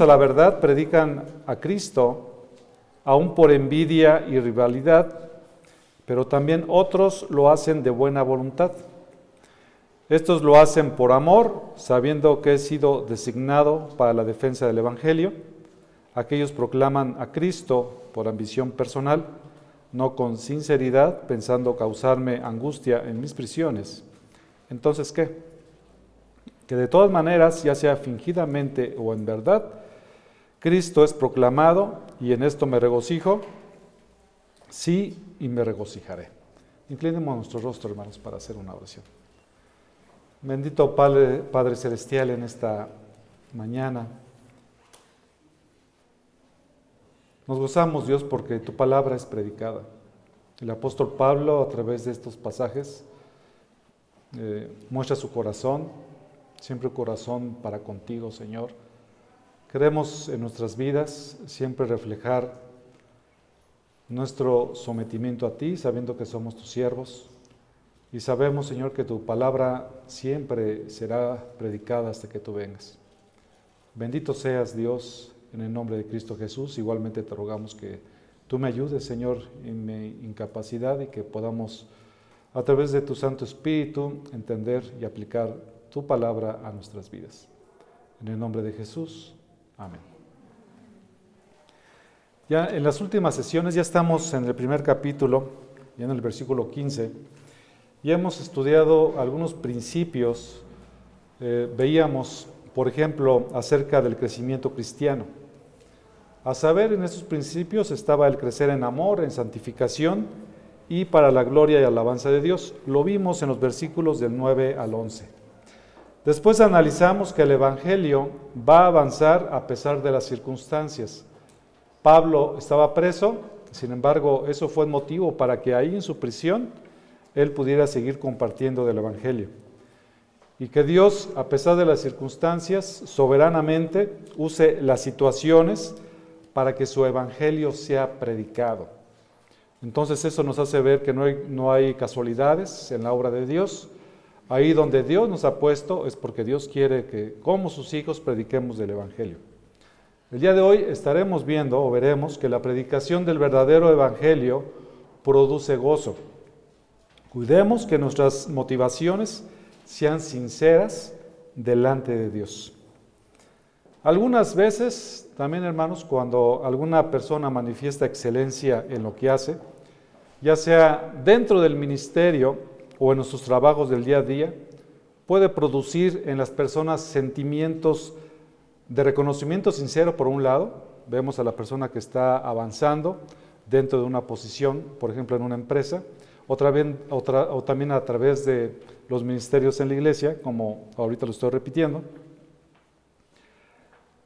A la verdad predican a Cristo, aún por envidia y rivalidad, pero también otros lo hacen de buena voluntad. Estos lo hacen por amor, sabiendo que he sido designado para la defensa del Evangelio. Aquellos proclaman a Cristo por ambición personal, no con sinceridad, pensando causarme angustia en mis prisiones. Entonces, ¿qué? Que de todas maneras, ya sea fingidamente o en verdad, Cristo es proclamado y en esto me regocijo, sí y me regocijaré. Inclinemos nuestro rostro, hermanos, para hacer una oración. Bendito Padre, Celestial, en esta mañana. Nos gozamos, Dios, porque tu palabra es predicada. El apóstol Pablo, a través de estos pasajes, eh, muestra su corazón, siempre corazón para contigo, Señor. Queremos en nuestras vidas siempre reflejar nuestro sometimiento a ti, sabiendo que somos tus siervos, y sabemos, Señor, que tu palabra siempre será predicada hasta que tú vengas. Bendito seas, Dios, en el nombre de Cristo Jesús. Igualmente te rogamos que tú me ayudes, Señor, en mi incapacidad y que podamos, a través de tu Santo Espíritu, entender y aplicar tu palabra a nuestras vidas. En el nombre de Jesús. Amén. Ya en las últimas sesiones, ya estamos en el primer capítulo, ya en el versículo 15. Ya hemos estudiado algunos principios, eh, veíamos, por ejemplo, acerca del crecimiento cristiano. A saber, en estos principios estaba el crecer en amor, en santificación y para la gloria y alabanza de Dios. Lo vimos en los versículos del 9 al 11. Después analizamos que el Evangelio va a avanzar a pesar de las circunstancias. Pablo estaba preso, sin embargo, eso fue motivo para que ahí en su prisión él pudiera seguir compartiendo del Evangelio. Y que Dios, a pesar de las circunstancias, soberanamente use las situaciones para que su Evangelio sea predicado. Entonces eso nos hace ver que no hay, no hay casualidades en la obra de Dios. Ahí donde Dios nos ha puesto es porque Dios quiere que como sus hijos prediquemos del Evangelio. El día de hoy estaremos viendo o veremos que la predicación del verdadero Evangelio produce gozo. Cuidemos que nuestras motivaciones sean sinceras delante de Dios. Algunas veces, también hermanos, cuando alguna persona manifiesta excelencia en lo que hace, ya sea dentro del ministerio o en nuestros trabajos del día a día, puede producir en las personas sentimientos de reconocimiento sincero por un lado, vemos a la persona que está avanzando dentro de una posición, por ejemplo en una empresa, otra vez, otra, o también a través de los ministerios en la iglesia, como ahorita lo estoy repitiendo.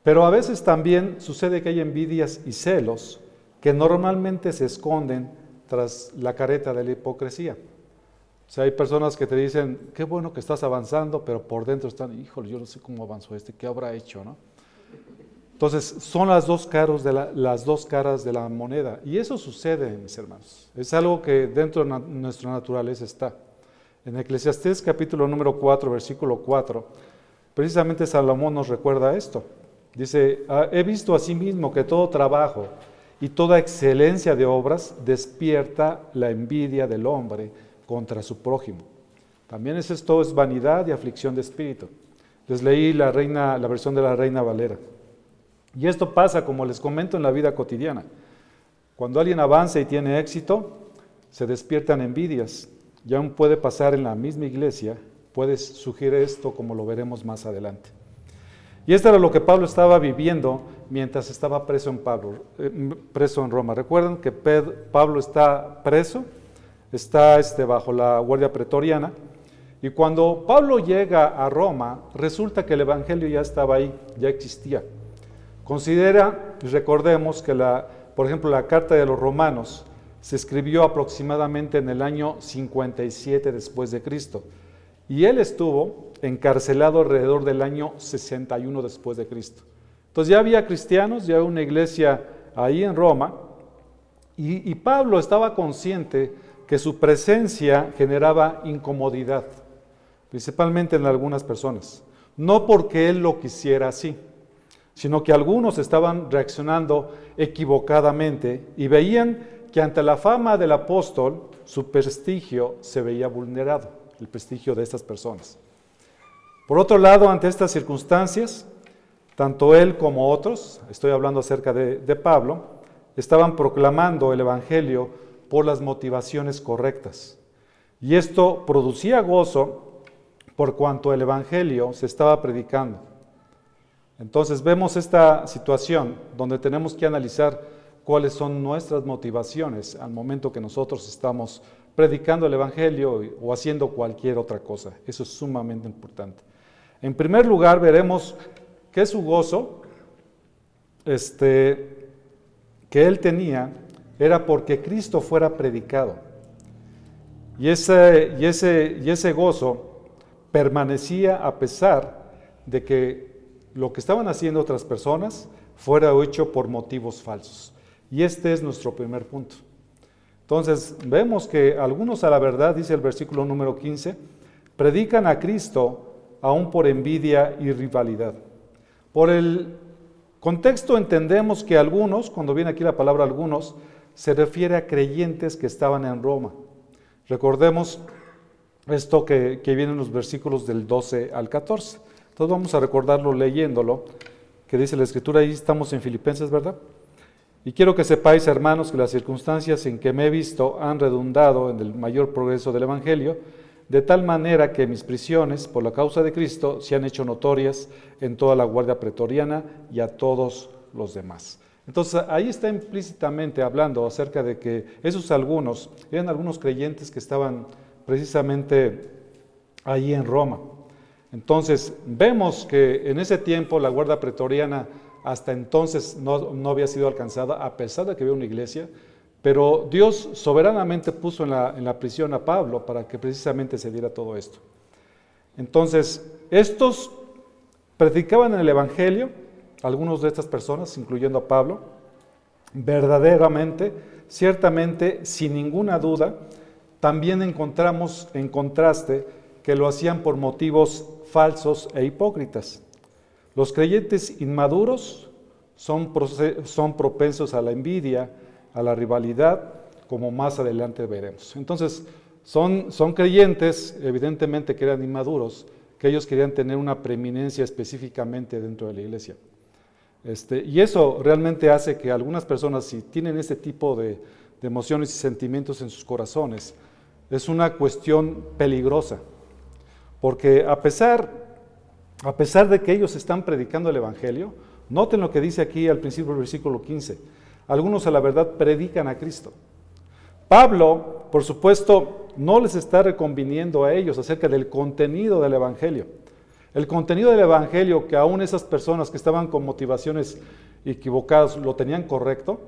Pero a veces también sucede que hay envidias y celos que normalmente se esconden tras la careta de la hipocresía. O sea, hay personas que te dicen, qué bueno que estás avanzando, pero por dentro están, híjole, yo no sé cómo avanzó este, qué habrá hecho, ¿no? Entonces, son las dos, caras de la, las dos caras de la moneda. Y eso sucede, mis hermanos. Es algo que dentro de nuestra naturaleza está. En Eclesiastés capítulo número 4, versículo 4, precisamente Salomón nos recuerda esto. Dice, ah, he visto asimismo que todo trabajo y toda excelencia de obras despierta la envidia del hombre contra su prójimo. También es esto es vanidad y aflicción de espíritu. Les leí la, reina, la versión de la Reina Valera. Y esto pasa, como les comento, en la vida cotidiana. Cuando alguien avanza y tiene éxito, se despiertan envidias. Y aún puede pasar en la misma iglesia, puede surgir esto como lo veremos más adelante. Y esto era lo que Pablo estaba viviendo mientras estaba preso en, Pablo, eh, preso en Roma. Recuerden que Pablo está preso, está este, bajo la guardia pretoriana, y cuando Pablo llega a Roma, resulta que el Evangelio ya estaba ahí, ya existía. Considera, recordemos que la, por ejemplo, la carta de los romanos se escribió aproximadamente en el año 57 después de Cristo y él estuvo encarcelado alrededor del año 61 después de Cristo. Entonces ya había cristianos, ya había una iglesia ahí en Roma y, y Pablo estaba consciente que su presencia generaba incomodidad, principalmente en algunas personas, no porque él lo quisiera así, sino que algunos estaban reaccionando equivocadamente y veían que ante la fama del apóstol su prestigio se veía vulnerado, el prestigio de estas personas. Por otro lado, ante estas circunstancias, tanto él como otros, estoy hablando acerca de, de Pablo, estaban proclamando el Evangelio por las motivaciones correctas. Y esto producía gozo por cuanto el Evangelio se estaba predicando. Entonces vemos esta situación donde tenemos que analizar cuáles son nuestras motivaciones al momento que nosotros estamos predicando el Evangelio o haciendo cualquier otra cosa. Eso es sumamente importante. En primer lugar, veremos que su gozo este, que él tenía era porque Cristo fuera predicado. Y ese, y ese, y ese gozo permanecía a pesar de que lo que estaban haciendo otras personas fuera hecho por motivos falsos. Y este es nuestro primer punto. Entonces, vemos que algunos a la verdad, dice el versículo número 15, predican a Cristo aún por envidia y rivalidad. Por el contexto entendemos que algunos, cuando viene aquí la palabra algunos, se refiere a creyentes que estaban en Roma. Recordemos esto que, que viene en los versículos del 12 al 14. Entonces vamos a recordarlo leyéndolo, que dice la escritura, ahí estamos en Filipenses, ¿verdad? Y quiero que sepáis, hermanos, que las circunstancias en que me he visto han redundado en el mayor progreso del Evangelio, de tal manera que mis prisiones por la causa de Cristo se han hecho notorias en toda la guardia pretoriana y a todos los demás. Entonces ahí está implícitamente hablando acerca de que esos algunos eran algunos creyentes que estaban precisamente ahí en Roma. Entonces, vemos que en ese tiempo la guardia pretoriana hasta entonces no, había sido alcanzada, a pesar de que había una iglesia, pero Dios soberanamente puso en la, en la prisión a Pablo para que precisamente se diera todo esto. Entonces, estos predicaban el Evangelio, algunos de estas personas, incluyendo a Pablo, verdaderamente, ciertamente, sin ninguna duda, también encontramos en contraste que lo hacían por motivos falsos e hipócritas. Los creyentes inmaduros son, son propensos a la envidia, a la rivalidad, como más adelante veremos. Entonces, son, son creyentes, evidentemente que eran inmaduros, que ellos querían tener una preeminencia específicamente dentro de la iglesia. Este, y eso realmente hace que algunas personas, si tienen ese tipo de, emociones y sentimientos en sus corazones, es una cuestión peligrosa. Porque a pesar, a pesar de que ellos están predicando el Evangelio, noten lo que dice aquí al principio del versículo 15. Algunos a la verdad predican a Cristo. Pablo, por supuesto, no les está reconviniendo a ellos acerca del contenido del Evangelio. El contenido del Evangelio que aún esas personas que estaban con motivaciones equivocadas lo tenían correcto,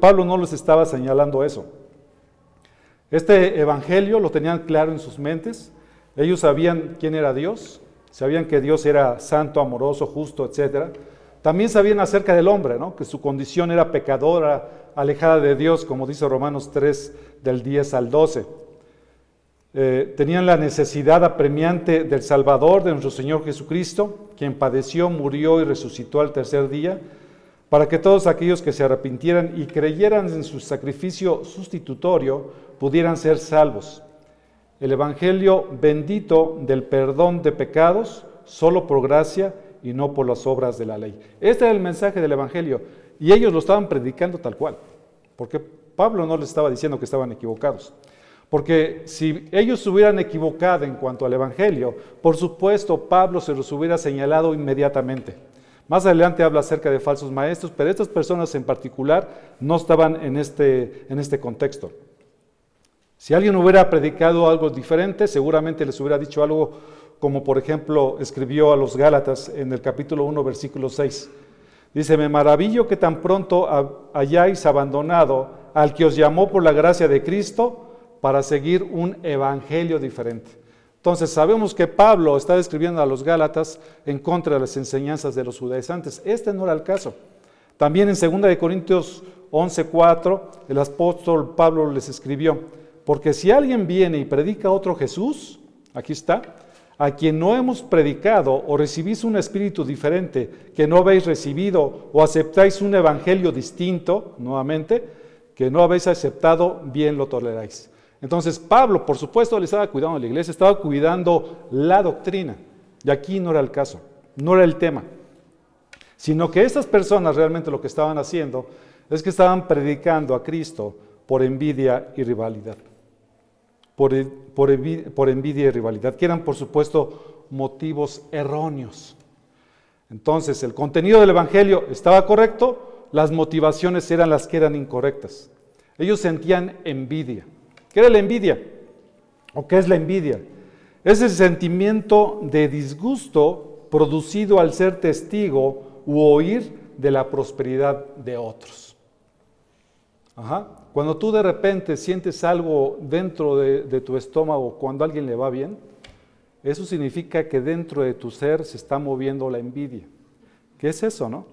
Pablo no les estaba señalando eso. Este Evangelio lo tenían claro en sus mentes, ellos sabían quién era Dios, sabían que Dios era santo, amoroso, justo, etc. También sabían acerca del hombre, ¿no? que su condición era pecadora, alejada de Dios, como dice Romanos 3 del 10 al 12. Eh, tenían la necesidad apremiante del Salvador, de nuestro Señor Jesucristo, quien padeció, murió y resucitó al tercer día, para que todos aquellos que se arrepintieran y creyeran en su sacrificio sustitutorio pudieran ser salvos el Evangelio bendito del perdón de pecados solo por gracia y no por las obras de la ley. Este era el mensaje del Evangelio y ellos lo estaban predicando tal cual, porque Pablo no les estaba diciendo que estaban equivocados. Porque si ellos se hubieran equivocado en cuanto al Evangelio, por supuesto Pablo se los hubiera señalado inmediatamente. Más adelante habla acerca de falsos maestros, pero estas personas en particular no estaban en este, en este contexto. Si alguien hubiera predicado algo diferente, seguramente les hubiera dicho algo como por ejemplo escribió a los Gálatas en el capítulo 1, versículo 6. Dice, me maravillo que tan pronto hayáis abandonado al que os llamó por la gracia de Cristo para seguir un evangelio diferente. Entonces sabemos que Pablo está escribiendo a los Gálatas en contra de las enseñanzas de los judaizantes. Este no era el caso. También en 2 de Corintios 11:4 el apóstol Pablo les escribió, porque si alguien viene y predica otro Jesús, aquí está, a quien no hemos predicado o recibís un espíritu diferente que no habéis recibido o aceptáis un evangelio distinto, nuevamente, que no habéis aceptado, bien lo toleráis. Entonces Pablo, por supuesto, le estaba cuidando la iglesia, estaba cuidando la doctrina. Y aquí no era el caso, no era el tema. Sino que estas personas realmente lo que estaban haciendo es que estaban predicando a Cristo por envidia y rivalidad por, envidia y rivalidad, que eran por supuesto motivos erróneos. Entonces, el contenido del Evangelio estaba correcto, las motivaciones eran las que eran incorrectas. Ellos sentían envidia. ¿Qué era la envidia? ¿O qué es la envidia? Es el sentimiento de disgusto producido al ser testigo u oír de la prosperidad de otros. Ajá. Cuando tú de repente sientes algo dentro de, tu estómago cuando a alguien le va bien, eso significa que dentro de tu ser se está moviendo la envidia. ¿Qué es eso, no?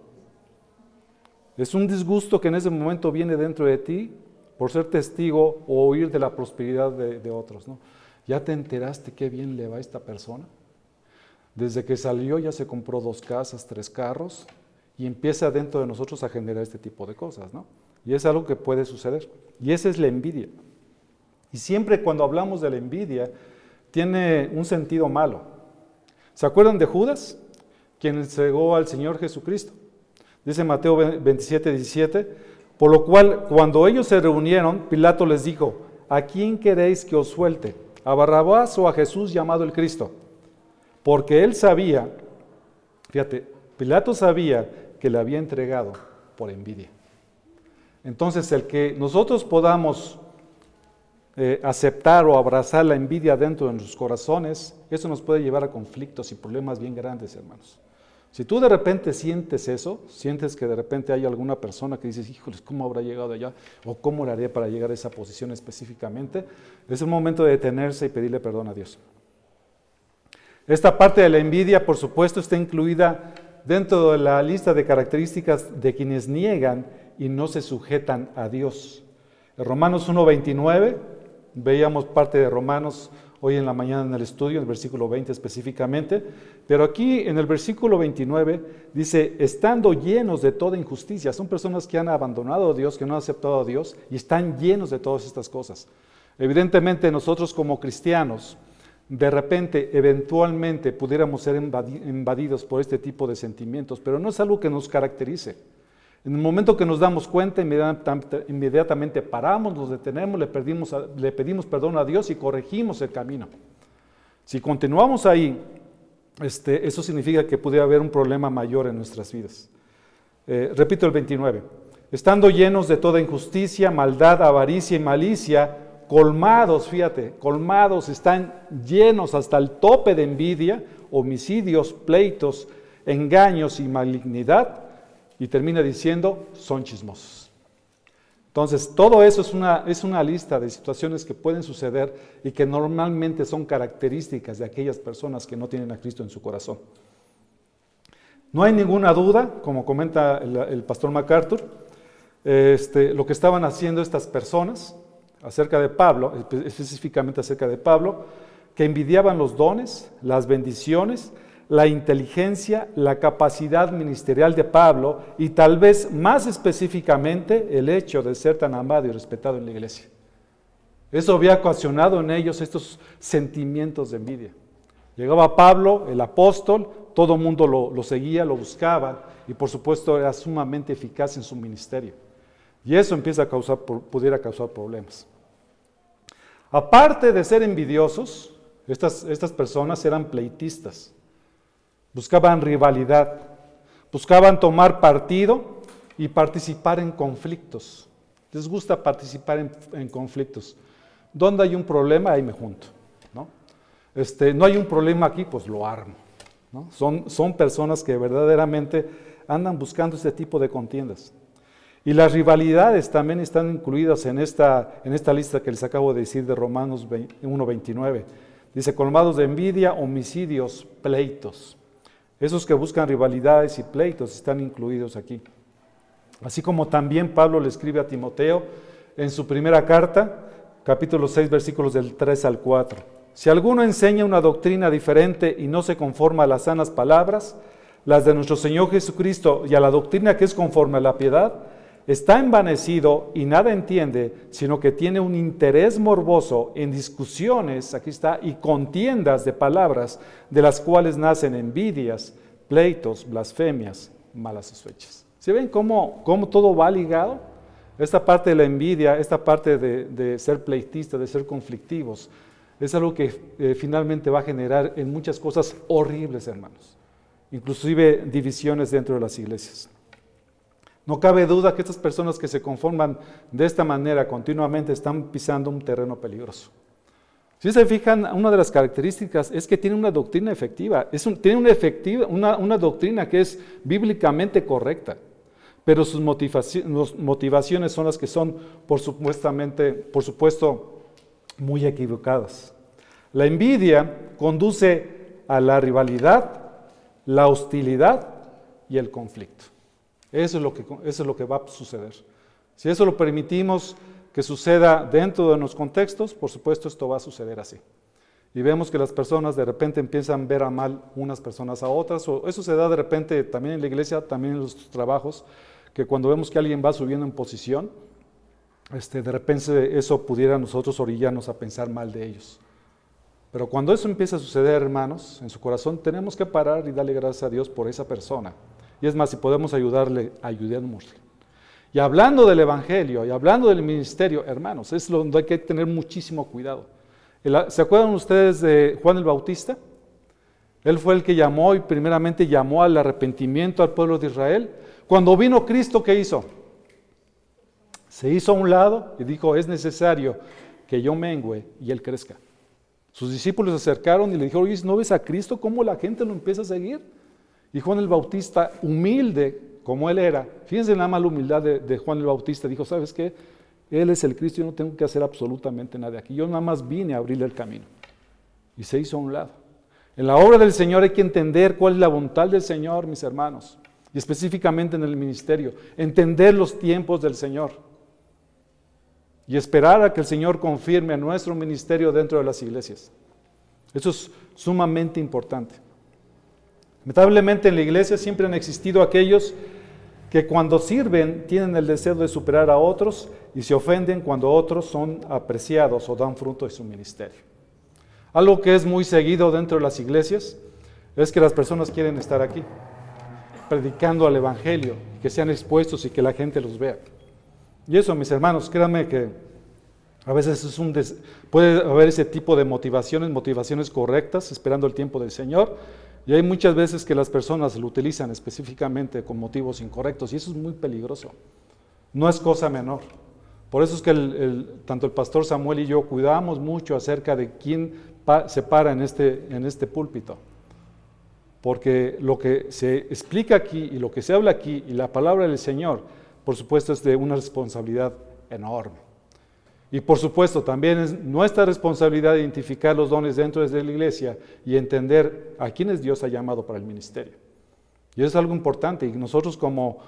Es un disgusto que en ese momento viene dentro de ti por ser testigo o oír de la prosperidad de, otros, ¿no? ¿Ya te enteraste qué bien le va a esta persona? Desde que salió ya se compró dos casas, tres carros y empieza dentro de nosotros a generar este tipo de cosas, ¿no? Y es algo que puede suceder. Y esa es la envidia. Y siempre cuando hablamos de la envidia, tiene un sentido malo. ¿Se acuerdan de Judas? Quien entregó al Señor Jesucristo. Dice Mateo 27, 17. Por lo cual, cuando ellos se reunieron, Pilato les dijo, ¿a quién queréis que os suelte? ¿A Barrabás o a Jesús llamado el Cristo? Porque él sabía, fíjate, Pilato sabía que le había entregado por envidia. Entonces, el que nosotros podamos eh, aceptar o abrazar la envidia dentro de nuestros corazones, eso nos puede llevar a conflictos y problemas bien grandes, hermanos. Si tú de repente sientes eso, sientes que de repente hay alguna persona que dices, híjoles, ¿cómo habrá llegado allá? ¿O cómo le haré para llegar a esa posición específicamente? Es el momento de detenerse y pedirle perdón a Dios. Esta parte de la envidia, por supuesto, está incluida dentro de la lista de características de quienes niegan y no se sujetan a Dios. En Romanos 1.29, veíamos parte de Romanos hoy en la mañana en el estudio, en el versículo 20 específicamente, pero aquí en el versículo 29 dice, estando llenos de toda injusticia, son personas que han abandonado a Dios, que no han aceptado a Dios y están llenos de todas estas cosas. Evidentemente nosotros como cristianos, de repente, eventualmente pudiéramos ser invadidos por este tipo de sentimientos, pero no es algo que nos caracterice. En el momento que nos damos cuenta, inmediatamente, paramos, nos detenemos, le, pedimos perdón a Dios y corregimos el camino. Si continuamos ahí, este, eso significa que puede haber un problema mayor en nuestras vidas. Eh, repito el 29. Estando llenos de toda injusticia, maldad, avaricia y malicia, colmados, fíjate, colmados, están llenos hasta el tope de envidia, homicidios, pleitos, engaños y malignidad y termina diciendo, son chismosos. Entonces, todo eso es una, es una lista de situaciones que pueden suceder y que normalmente son características de aquellas personas que no tienen a Cristo en su corazón. No hay ninguna duda, como comenta el, pastor MacArthur, este, lo que estaban haciendo estas personas acerca de Pablo, específicamente acerca de Pablo, que envidiaban los dones, las bendiciones la inteligencia, la capacidad ministerial de Pablo y tal vez más específicamente el hecho de ser tan amado y respetado en la iglesia. Eso había ocasionado en ellos estos sentimientos de envidia. Llegaba Pablo, el apóstol, todo el mundo lo, seguía, lo buscaba y por supuesto era sumamente eficaz en su ministerio. Y eso empieza a causar, pudiera causar problemas. Aparte de ser envidiosos, estas, estas personas eran pleitistas buscaban rivalidad, buscaban tomar partido y participar en conflictos. Les gusta participar en, conflictos. ¿Dónde hay un problema? Ahí me junto. ¿no? Este, no hay un problema aquí, pues lo armo. Son, son personas que verdaderamente andan buscando este tipo de contiendas. Y las rivalidades también están incluidas en esta, en esta lista que les acabo de decir de Romanos 1.29. Dice, colmados de envidia, homicidios, pleitos. Esos que buscan rivalidades y pleitos están incluidos aquí. Así como también Pablo le escribe a Timoteo en su primera carta, capítulo 6, versículos del 3 al 4. Si alguno enseña una doctrina diferente y no se conforma a las sanas palabras, las de nuestro Señor Jesucristo y a la doctrina que es conforme a la piedad, está envanecido y nada entiende, sino que tiene un interés morboso en discusiones, aquí está, y contiendas de palabras, de las cuales nacen envidias, pleitos, blasfemias, malas sospechas. ¿Se ven cómo, cómo, todo va ligado? Esta parte de la envidia, esta parte de, ser pleitista, de ser conflictivos, es algo que eh, finalmente va a generar en muchas cosas horribles, hermanos, inclusive divisiones dentro de las iglesias. No cabe duda que estas personas que se conforman de esta manera continuamente están pisando un terreno peligroso. Si se fijan, una de las características es que tiene una doctrina efectiva, tiene una, doctrina que es bíblicamente correcta, pero sus motivaciones son las que son, por, supuestamente, por supuesto, muy equivocadas. La envidia conduce a la rivalidad, la hostilidad y el conflicto. Eso es lo que, eso es lo que va a suceder. Si eso lo permitimos que suceda dentro de los contextos, por supuesto esto va a suceder así. Y vemos que las personas de repente empiezan a ver a mal unas personas a otras, o eso se da de repente también en la iglesia, también en los trabajos, que cuando vemos que alguien va subiendo en posición, este, de repente eso pudiera nosotros orillarnos a pensar mal de ellos. Pero cuando eso empieza a suceder, hermanos, en su corazón, tenemos que parar y darle gracias a Dios por esa persona y es más, si podemos ayudarle, ayudémosle. Y hablando del Evangelio y hablando del ministerio, hermanos, es donde hay que tener muchísimo cuidado. ¿Se acuerdan ustedes de Juan el Bautista? Él fue el que llamó y primeramente llamó al arrepentimiento al pueblo de Israel. Cuando vino Cristo, ¿qué hizo? Se hizo a un lado y dijo, es necesario que yo mengüe y él crezca. Sus discípulos se acercaron y le dijeron, ¿no ves a Cristo? ¿Cómo la gente lo empieza a seguir? Y Juan el Bautista, humilde como él era, fíjense nada más la humildad de, Juan el Bautista, dijo, ¿sabes qué? Él es el Cristo, yo no tengo que hacer absolutamente nada aquí, yo nada más vine a abrirle el camino. Y se hizo a un lado. En la obra del Señor hay que entender cuál es la voluntad del Señor, mis hermanos, y específicamente en el ministerio, entender los tiempos del Señor y esperar a que el Señor confirme nuestro ministerio dentro de las iglesias. Eso es sumamente importante. Lamentablemente en la iglesia siempre han existido aquellos que cuando sirven tienen el deseo de superar a otros y se ofenden cuando otros son apreciados o dan fruto de su ministerio. Algo que es muy seguido dentro de las iglesias es que las personas quieren estar aquí, predicando al Evangelio, que sean expuestos y que la gente los vea. Y eso, mis hermanos, créanme que a veces es un puede haber ese tipo de motivaciones, motivaciones correctas, esperando el tiempo del Señor, y hay muchas veces que las personas lo utilizan específicamente con motivos incorrectos y eso es muy peligroso. No es cosa menor. Por eso es que tanto el pastor Samuel y yo cuidamos mucho acerca de quién se para en este, en este púlpito. Porque lo que se explica aquí y lo que se habla aquí y la palabra del Señor, por supuesto, es de una responsabilidad enorme. Y por supuesto, también es nuestra responsabilidad identificar los dones dentro de la iglesia y entender a quiénes Dios ha llamado para el ministerio. Y eso es algo importante. Y nosotros como,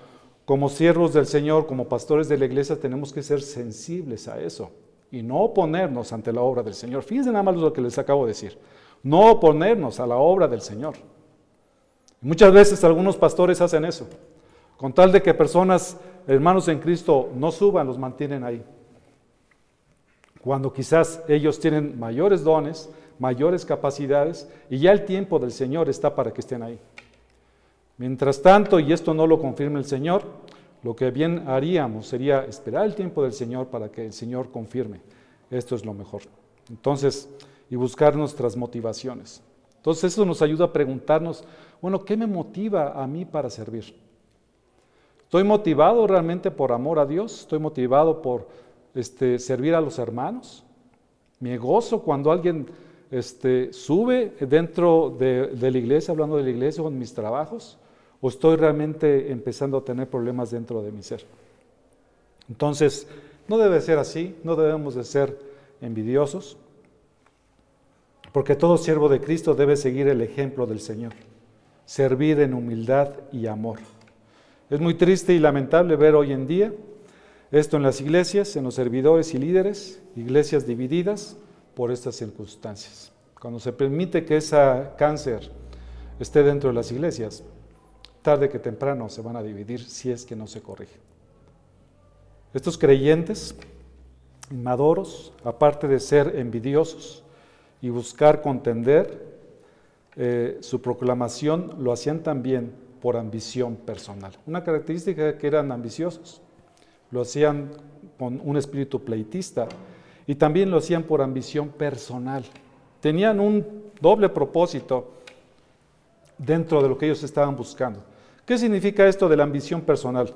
como siervos del Señor, como pastores de la iglesia, tenemos que ser sensibles a eso y no oponernos ante la obra del Señor. Fíjense nada más lo que les acabo de decir. No oponernos a la obra del Señor. Muchas veces algunos pastores hacen eso. Con tal de que personas, hermanos en Cristo, no suban, los mantienen ahí cuando quizás ellos tienen mayores dones, mayores capacidades, y ya el tiempo del Señor está para que estén ahí. Mientras tanto, y esto no lo confirma el Señor, lo que bien haríamos sería esperar el tiempo del Señor para que el Señor confirme. Esto es lo mejor. Entonces, y buscar nuestras motivaciones. Entonces, eso nos ayuda a preguntarnos, bueno, ¿qué me motiva a mí para servir? ¿Estoy motivado realmente por amor a Dios? ¿Estoy motivado por este, servir a los hermanos. Me gozo cuando alguien este, sube dentro de, la iglesia, hablando de la iglesia o en mis trabajos, o estoy realmente empezando a tener problemas dentro de mi ser. Entonces, no debe ser así, no debemos de ser envidiosos, porque todo siervo de Cristo debe seguir el ejemplo del Señor, servir en humildad y amor. Es muy triste y lamentable ver hoy en día esto en las iglesias, en los servidores y líderes, iglesias divididas por estas circunstancias. cuando se permite que ese cáncer esté dentro de las iglesias, tarde que temprano se van a dividir si es que no se corrige. Estos creyentes inmaduros, aparte de ser envidiosos y buscar contender, eh, su proclamación lo hacían también por ambición personal. Una característica que eran ambiciosos, lo hacían con un espíritu pleitista y también lo hacían por ambición personal. Tenían un doble propósito dentro de lo que ellos estaban buscando. ¿Qué significa esto de la ambición personal?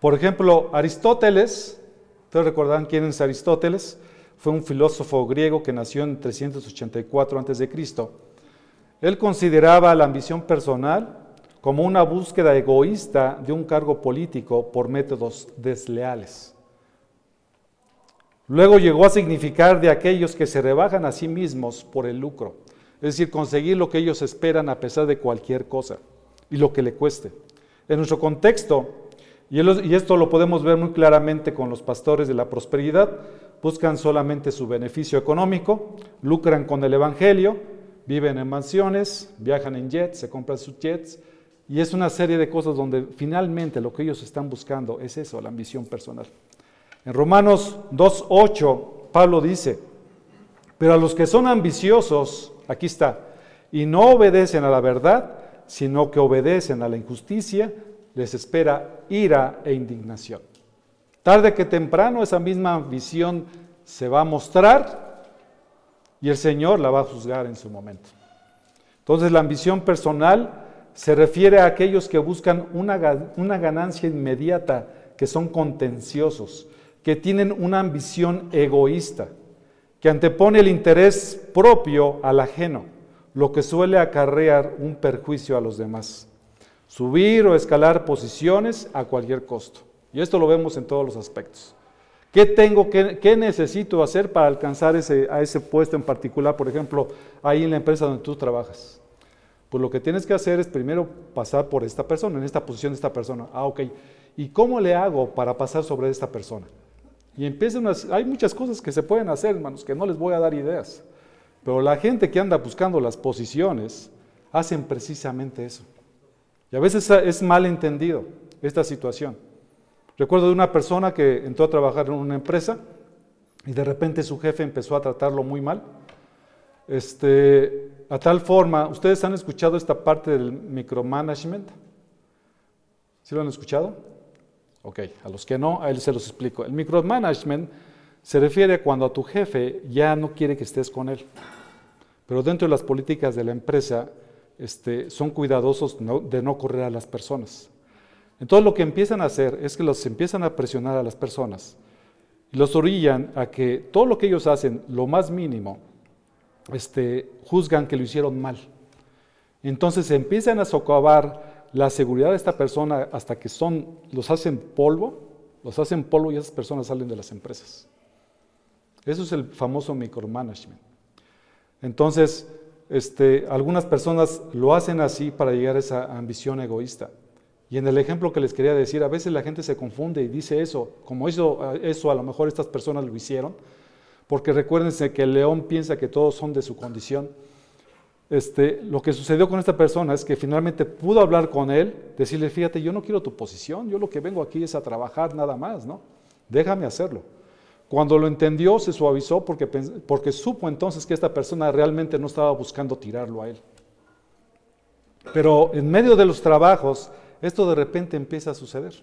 Por ejemplo, Aristóteles, ustedes recordarán quién es Aristóteles, fue un filósofo griego que nació en 384 a.C. Él consideraba la ambición personal como una búsqueda egoísta de un cargo político por métodos desleales. Luego llegó a significar de aquellos que se rebajan a sí mismos por el lucro, es decir, conseguir lo que ellos esperan a pesar de cualquier cosa y lo que le cueste. En nuestro contexto, y esto lo podemos ver muy claramente con los pastores de la prosperidad, buscan solamente su beneficio económico, lucran con el Evangelio, viven en mansiones, viajan en jets, se compran sus jets, y es una serie de cosas donde finalmente lo que ellos están buscando es eso, la ambición personal. En Romanos 2.8, Pablo dice, pero a los que son ambiciosos, aquí está, y no obedecen a la verdad, sino que obedecen a la injusticia, les espera ira e indignación. Tarde que temprano esa misma ambición se va a mostrar y el Señor la va a juzgar en su momento. Entonces la ambición personal se refiere a aquellos que buscan una, una ganancia inmediata, que son contenciosos, que tienen una ambición egoísta, que antepone el interés propio al ajeno, lo que suele acarrear un perjuicio a los demás. Subir o escalar posiciones a cualquier costo. Y esto lo vemos en todos los aspectos. ¿Qué tengo, qué, qué necesito hacer para alcanzar ese, a ese puesto en particular, por ejemplo, ahí en la empresa donde tú trabajas? Pues lo que tienes que hacer es primero pasar por esta persona, en esta posición de esta persona. Ah, ok. ¿Y cómo le hago para pasar sobre esta persona? Y empiezan hay muchas cosas que se pueden hacer, hermanos, que no les voy a dar ideas. Pero la gente que anda buscando las posiciones hacen precisamente eso. Y a veces es mal entendido esta situación. Recuerdo de una persona que entró a trabajar en una empresa y de repente su jefe empezó a tratarlo muy mal. Este, a tal forma, ¿ustedes han escuchado esta parte del micromanagement? ¿Sí lo han escuchado? Ok, a los que no, a él se los explico. El micromanagement se refiere a cuando a tu jefe ya no quiere que estés con él. Pero dentro de las políticas de la empresa este, son cuidadosos de no correr a las personas. Entonces lo que empiezan a hacer es que los empiezan a presionar a las personas y los orillan a que todo lo que ellos hacen, lo más mínimo, este, juzgan que lo hicieron mal. Entonces empiezan a socavar la seguridad de esta persona hasta que son, los hacen polvo, los hacen polvo y esas personas salen de las empresas. Eso es el famoso micromanagement. Entonces, este, algunas personas lo hacen así para llegar a esa ambición egoísta. Y en el ejemplo que les quería decir, a veces la gente se confunde y dice eso, como eso, eso a lo mejor estas personas lo hicieron, porque recuérdense que el león piensa que todos son de su condición. Este, lo que sucedió con esta persona es que finalmente pudo hablar con él, decirle, fíjate, yo no quiero tu posición, yo lo que vengo aquí es a trabajar nada más, ¿no? Déjame hacerlo. Cuando lo entendió, se suavizó porque, porque supo entonces que esta persona realmente no estaba buscando tirarlo a él. Pero en medio de los trabajos, esto de repente empieza a suceder.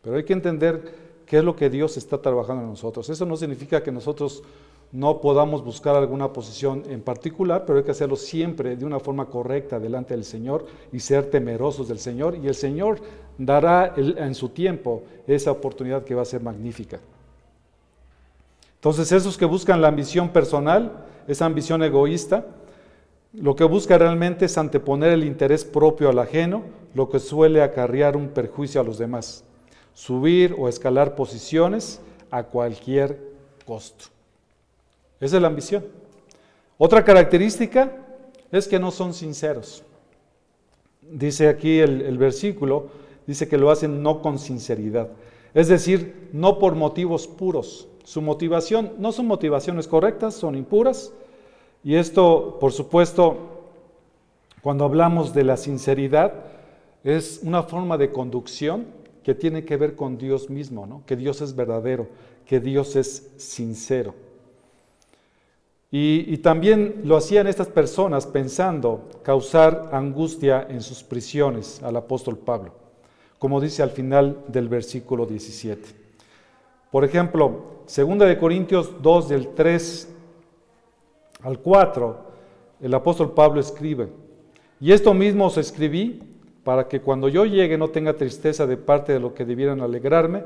Pero hay que entender qué es lo que Dios está trabajando en nosotros. Eso no significa que nosotros no podamos buscar alguna posición en particular, pero hay que hacerlo siempre de una forma correcta delante del Señor y ser temerosos del Señor. Y el Señor dará en su tiempo esa oportunidad que va a ser magnífica. Entonces, esos que buscan la ambición personal, esa ambición egoísta, lo que busca realmente es anteponer el interés propio al ajeno, lo que suele acarrear un perjuicio a los demás. Subir o escalar posiciones a cualquier costo. Esa es la ambición. Otra característica es que no son sinceros. Dice aquí el, el, versículo, dice que lo hacen no con sinceridad. Es decir, no por motivos puros. Su motivación no son motivaciones correctas, son impuras. Y esto, por supuesto, cuando hablamos de la sinceridad, es una forma de conducción que tiene que ver con Dios mismo, ¿no? que Dios es verdadero, que Dios es sincero. Y, también lo hacían estas personas pensando causar angustia en sus prisiones al apóstol Pablo, como dice al final del versículo 17. Por ejemplo, 2 de Corintios 2 del 3 al 4, el apóstol Pablo escribe, y esto mismo os escribí para que cuando yo llegue no tenga tristeza de parte de lo que debieran alegrarme,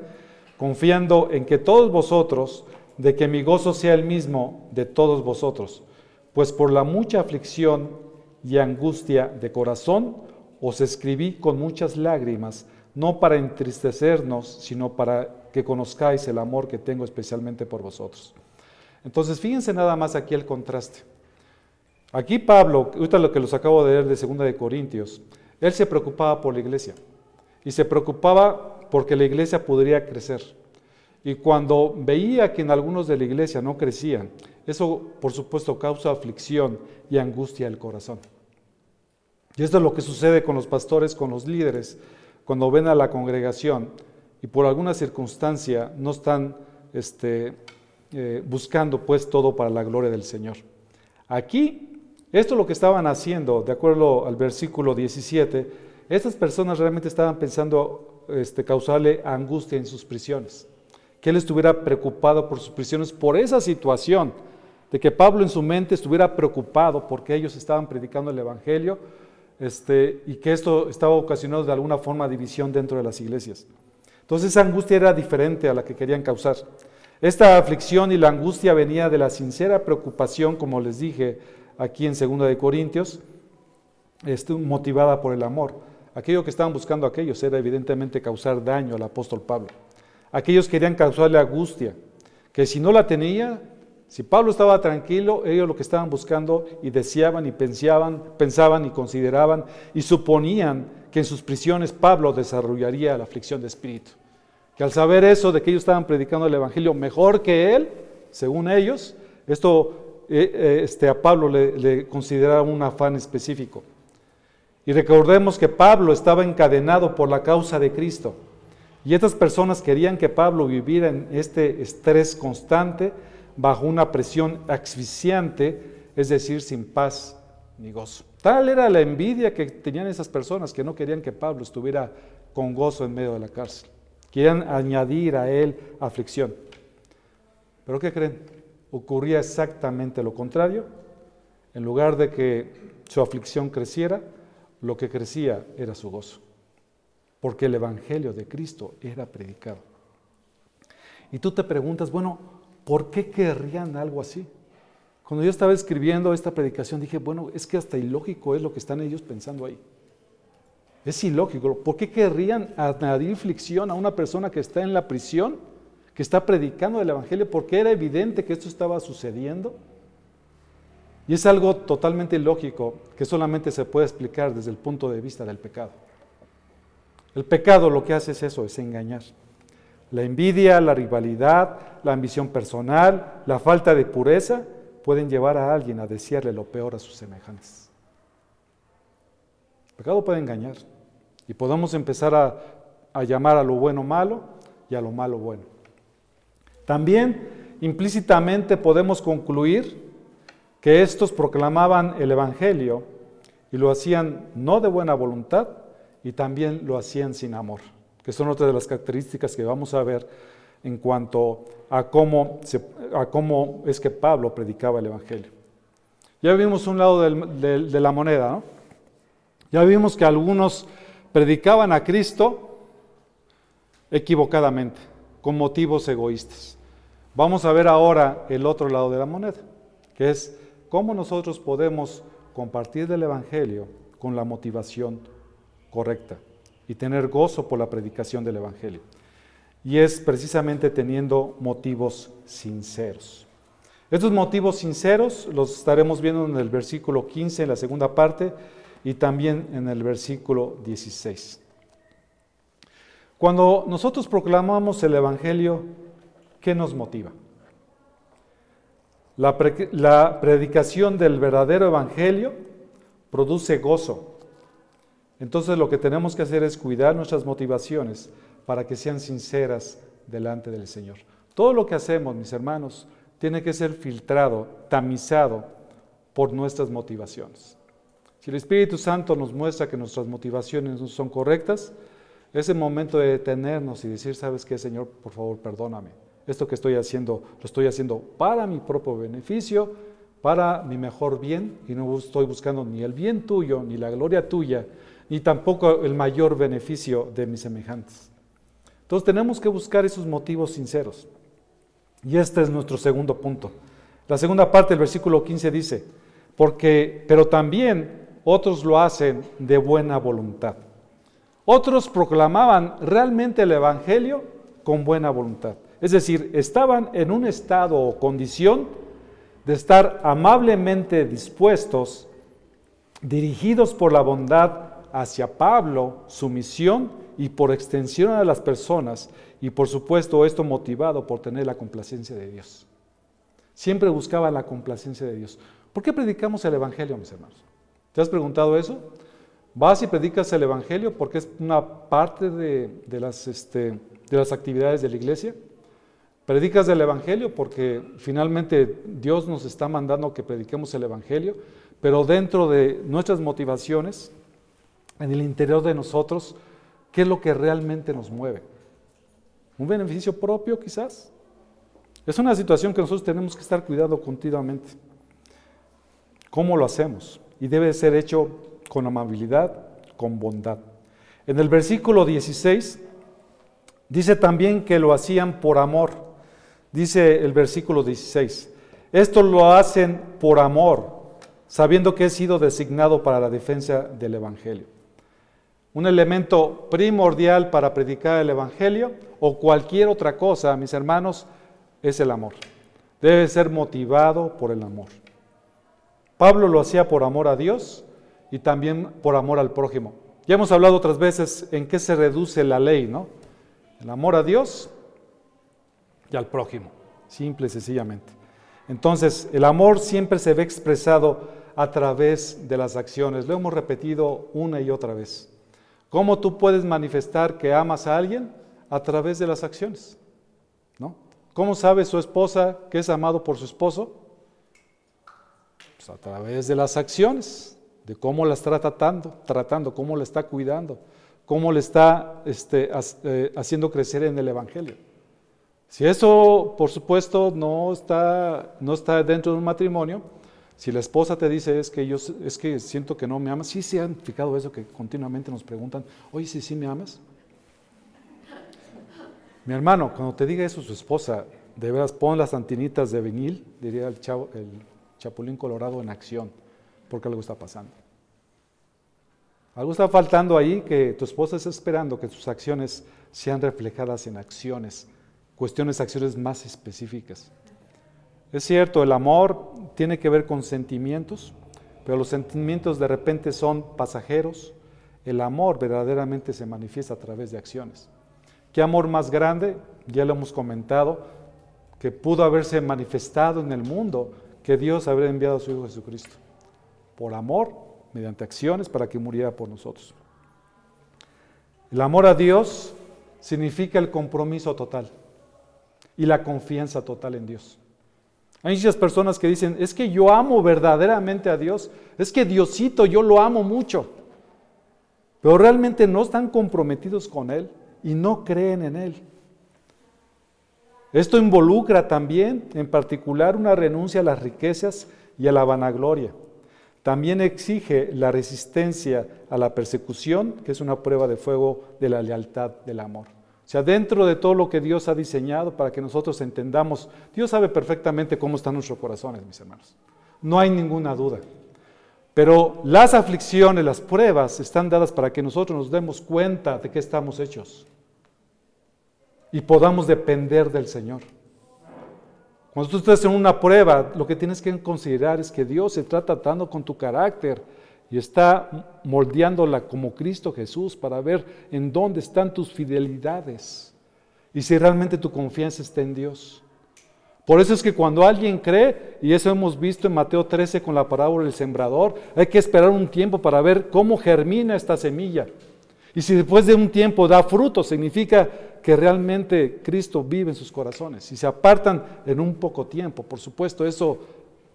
confiando en que todos vosotros, de que mi gozo sea el mismo de todos vosotros, pues por la mucha aflicción y angustia de corazón os escribí con muchas lágrimas, no para entristecernos, sino para que conozcáis el amor que tengo especialmente por vosotros. Entonces, fíjense nada más aquí el contraste. Aquí Pablo, ahorita lo que los acabo de leer de 2 de Corintios, él se preocupaba por la iglesia y se preocupaba porque la iglesia podría crecer. Y cuando veía que en algunos de la iglesia no crecían, eso por supuesto causa aflicción y angustia al corazón. Y esto es lo que sucede con los pastores, con los líderes, cuando ven a la congregación y por alguna circunstancia no están este, eh, buscando pues todo para la gloria del Señor. Aquí, esto es lo que estaban haciendo, de acuerdo al versículo 17, estas personas realmente estaban pensando este, causarle angustia en sus prisiones, que él estuviera preocupado por sus prisiones, por esa situación, de que Pablo en su mente estuviera preocupado porque ellos estaban predicando el Evangelio este, y que esto estaba ocasionando de alguna forma división dentro de las iglesias. Entonces esa angustia era diferente a la que querían causar. Esta aflicción y la angustia venía de la sincera preocupación, como les dije aquí en 2 de Corintios, este, motivada por el amor. Aquello que estaban buscando aquellos era evidentemente causar daño al apóstol Pablo. Aquellos querían causarle angustia, que si no la tenía, si Pablo estaba tranquilo, ellos lo que estaban buscando y deseaban y pensaban, pensaban y consideraban y suponían que en sus prisiones Pablo desarrollaría la aflicción de espíritu que al saber eso, de que ellos estaban predicando el Evangelio mejor que él, según ellos, esto eh, eh, este, a Pablo le, consideraba un afán específico. Y recordemos que Pablo estaba encadenado por la causa de Cristo. Y estas personas querían que Pablo viviera en este estrés constante, bajo una presión asfixiante, es decir, sin paz ni gozo. Tal era la envidia que tenían esas personas que no querían que Pablo estuviera con gozo en medio de la cárcel. Quieren añadir a él aflicción. ¿Pero qué creen? Ocurría exactamente lo contrario. En lugar de que su aflicción creciera, lo que crecía era su gozo. Porque el Evangelio de Cristo era predicado. Y tú te preguntas, bueno, ¿por qué querrían algo así? Cuando yo estaba escribiendo esta predicación dije, bueno, es que hasta ilógico es lo que están ellos pensando ahí. Es ilógico. ¿Por qué querrían añadir aflicción a una persona que está en la prisión, que está predicando el Evangelio? Porque era evidente que esto estaba sucediendo. Y es algo totalmente ilógico que solamente se puede explicar desde el punto de vista del pecado. El pecado lo que hace es eso, es engañar. La envidia, la rivalidad, la ambición personal, la falta de pureza pueden llevar a alguien a desearle lo peor a sus semejantes. El pecado puede engañar. Y podemos empezar a, llamar a lo bueno malo y a lo malo bueno. También implícitamente podemos concluir que estos proclamaban el Evangelio y lo hacían no de buena voluntad y también lo hacían sin amor, que son otras de las características que vamos a ver en cuanto a cómo, a cómo es que Pablo predicaba el Evangelio. Ya vimos un lado de la moneda. Ya vimos que algunos predicaban a Cristo equivocadamente, con motivos egoístas. Vamos a ver ahora el otro lado de la moneda, que es cómo nosotros podemos compartir del Evangelio con la motivación correcta y tener gozo por la predicación del Evangelio. Y es precisamente teniendo motivos sinceros. Estos motivos sinceros los estaremos viendo en el versículo 15, en la segunda parte, y también en el versículo 16. Cuando nosotros proclamamos el Evangelio, ¿qué nos motiva? La, la predicación del verdadero evangelio produce gozo. Entonces lo que tenemos que hacer es cuidar nuestras motivaciones para que sean sinceras delante del Señor. Todo lo que hacemos, mis hermanos, tiene que ser filtrado, tamizado por nuestras motivaciones. Si el Espíritu Santo nos muestra que nuestras motivaciones no son correctas, es el momento de detenernos y decir, ¿sabes qué, Señor? Por favor, perdóname. Esto que estoy haciendo, lo estoy haciendo para mi propio beneficio, para mi mejor bien, y no estoy buscando ni el bien tuyo, ni la gloria tuya, ni tampoco el mayor beneficio de mis semejantes. Entonces tenemos que buscar esos motivos sinceros. Y este es nuestro segundo punto. La segunda parte del versículo 15 dice, porque, pero también otros lo hacen de buena voluntad. Otros proclamaban realmente el Evangelio con buena voluntad. Es decir, estaban en un estado o condición de estar amablemente dispuestos, dirigidos por la bondad hacia Pablo, su misión y por extensión a las personas, y por supuesto esto motivado por tener la complacencia de Dios. Siempre buscaba la complacencia de Dios. ¿Por qué predicamos el Evangelio, mis hermanos? ¿Te has preguntado eso? Vas y predicas el Evangelio porque es una parte de, las, este, de las actividades de la iglesia. Predicas el Evangelio porque finalmente Dios nos está mandando que prediquemos el Evangelio, pero dentro de nuestras motivaciones, en el interior de nosotros, ¿qué es lo que realmente nos mueve? ¿Un beneficio propio quizás? Es una situación que nosotros tenemos que estar cuidando continuamente. ¿Cómo lo hacemos? y debe ser hecho con amabilidad, con bondad. En el versículo 16 dice también que lo hacían por amor. Dice el versículo 16, esto lo hacen por amor, sabiendo que he sido designado para la defensa del Evangelio. Un elemento primordial para predicar el Evangelio o cualquier otra cosa, mis hermanos, es el amor. Debe ser motivado por el amor. Pablo lo hacía por amor a Dios y también por amor al prójimo. Ya hemos hablado otras veces en qué se reduce la ley, ¿no? El amor a Dios y al prójimo, simple y sencillamente. Entonces, el amor siempre se ve expresado a través de las acciones. Lo hemos repetido una y otra vez. ¿Cómo tú puedes manifestar que amas a alguien? A través de las acciones. ¿no? ¿Cómo sabe su esposa que es amado por su esposo? Pues, a través de las acciones, de cómo la está tratando, tratando, cómo la está cuidando, cómo le está este, eh, haciendo crecer en el Evangelio. Si eso, por supuesto, no está, no está dentro de un matrimonio, si la esposa te dice es que yo es que siento que no me amas, sí se han fijado eso que continuamente nos preguntan, oye, si sí me amas. Mi hermano, cuando te diga eso su esposa, de veras pon las antinitas de vinil, diría el chavo, el Chapulín Colorado en acción, porque algo está pasando. Algo está faltando ahí que tu esposa está esperando que tus acciones sean reflejadas en acciones, cuestiones, acciones más específicas. Es cierto, el amor tiene que ver con sentimientos, pero los sentimientos de repente son pasajeros. El amor verdaderamente se manifiesta a través de acciones. ¿Qué amor más grande? Ya lo hemos comentado, que pudo haberse manifestado en el mundo que Dios habría enviado a su Hijo Jesucristo, por amor, mediante acciones, para que muriera por nosotros. El amor a Dios significa el compromiso total y la confianza total en Dios. Hay muchas personas que dicen, es que yo amo verdaderamente a Dios, es que Diosito yo lo amo mucho, pero realmente no están comprometidos con Él y no creen en Él. Esto involucra también, en particular, una renuncia a las riquezas y a la vanagloria. También exige la resistencia a la persecución, que es una prueba de fuego de la lealtad del amor. O sea, dentro de todo lo que Dios ha diseñado para que nosotros entendamos, Dios sabe perfectamente cómo están nuestros corazones, mis hermanos. No hay ninguna duda. Pero las aflicciones, las pruebas están dadas para que nosotros nos demos cuenta de qué estamos hechos y podamos depender del Señor. Cuando tú estás en una prueba, lo que tienes que considerar es que Dios se está tratando con tu carácter y está moldeándola como Cristo Jesús para ver en dónde están tus fidelidades y si realmente tu confianza está en Dios. Por eso es que cuando alguien cree, y eso hemos visto en Mateo 13 con la parábola del sembrador, hay que esperar un tiempo para ver cómo germina esta semilla. Y si después de un tiempo da fruto, significa que realmente Cristo vive en sus corazones. Si se apartan en un poco tiempo, por supuesto, eso,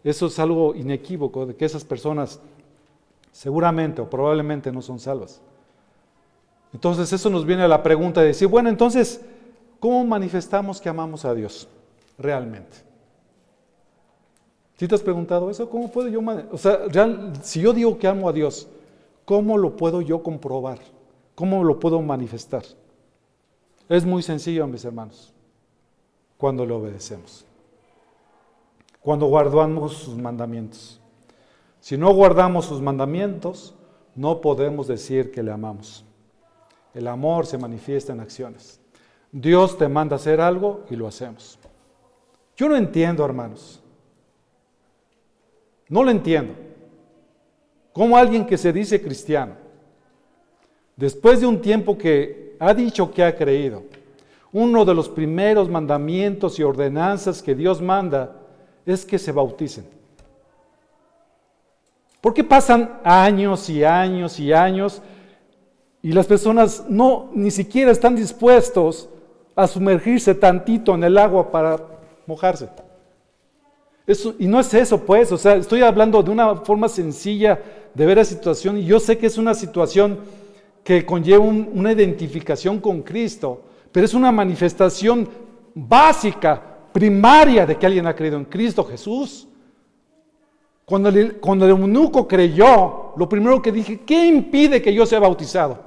es algo inequívoco de que esas personas seguramente o probablemente no son salvas. Entonces eso nos viene a la pregunta de decir, bueno, entonces, ¿cómo manifestamos que amamos a Dios realmente? ¿Sí te has preguntado eso? ¿Cómo puedo yo, o sea, si yo digo que amo a Dios, ¿cómo lo puedo yo comprobar? ¿Cómo lo puedo manifestar? Es muy sencillo, mis hermanos, cuando le obedecemos, cuando guardamos sus mandamientos. Si no guardamos sus mandamientos, no podemos decir que le amamos. El amor se manifiesta en acciones. Dios te manda hacer algo y lo hacemos. Yo no entiendo, hermanos. No lo entiendo. Como alguien que se dice cristiano, después de un tiempo que ha dicho que ha creído, uno de los primeros mandamientos y ordenanzas que Dios manda es que se bauticen. ¿Por qué pasan años y años y años y las personas no ni siquiera están dispuestos a sumergirse tantito en el agua para mojarse? Y no es eso, pues, o sea, estoy hablando de una forma sencilla de ver la situación y yo sé que es una situación que conlleva una identificación con Cristo, pero es una manifestación básica, primaria de que alguien ha creído en Cristo Jesús. Cuando el, cuando el eunuco creyó, lo primero que dije, ¿qué impide que yo sea bautizado?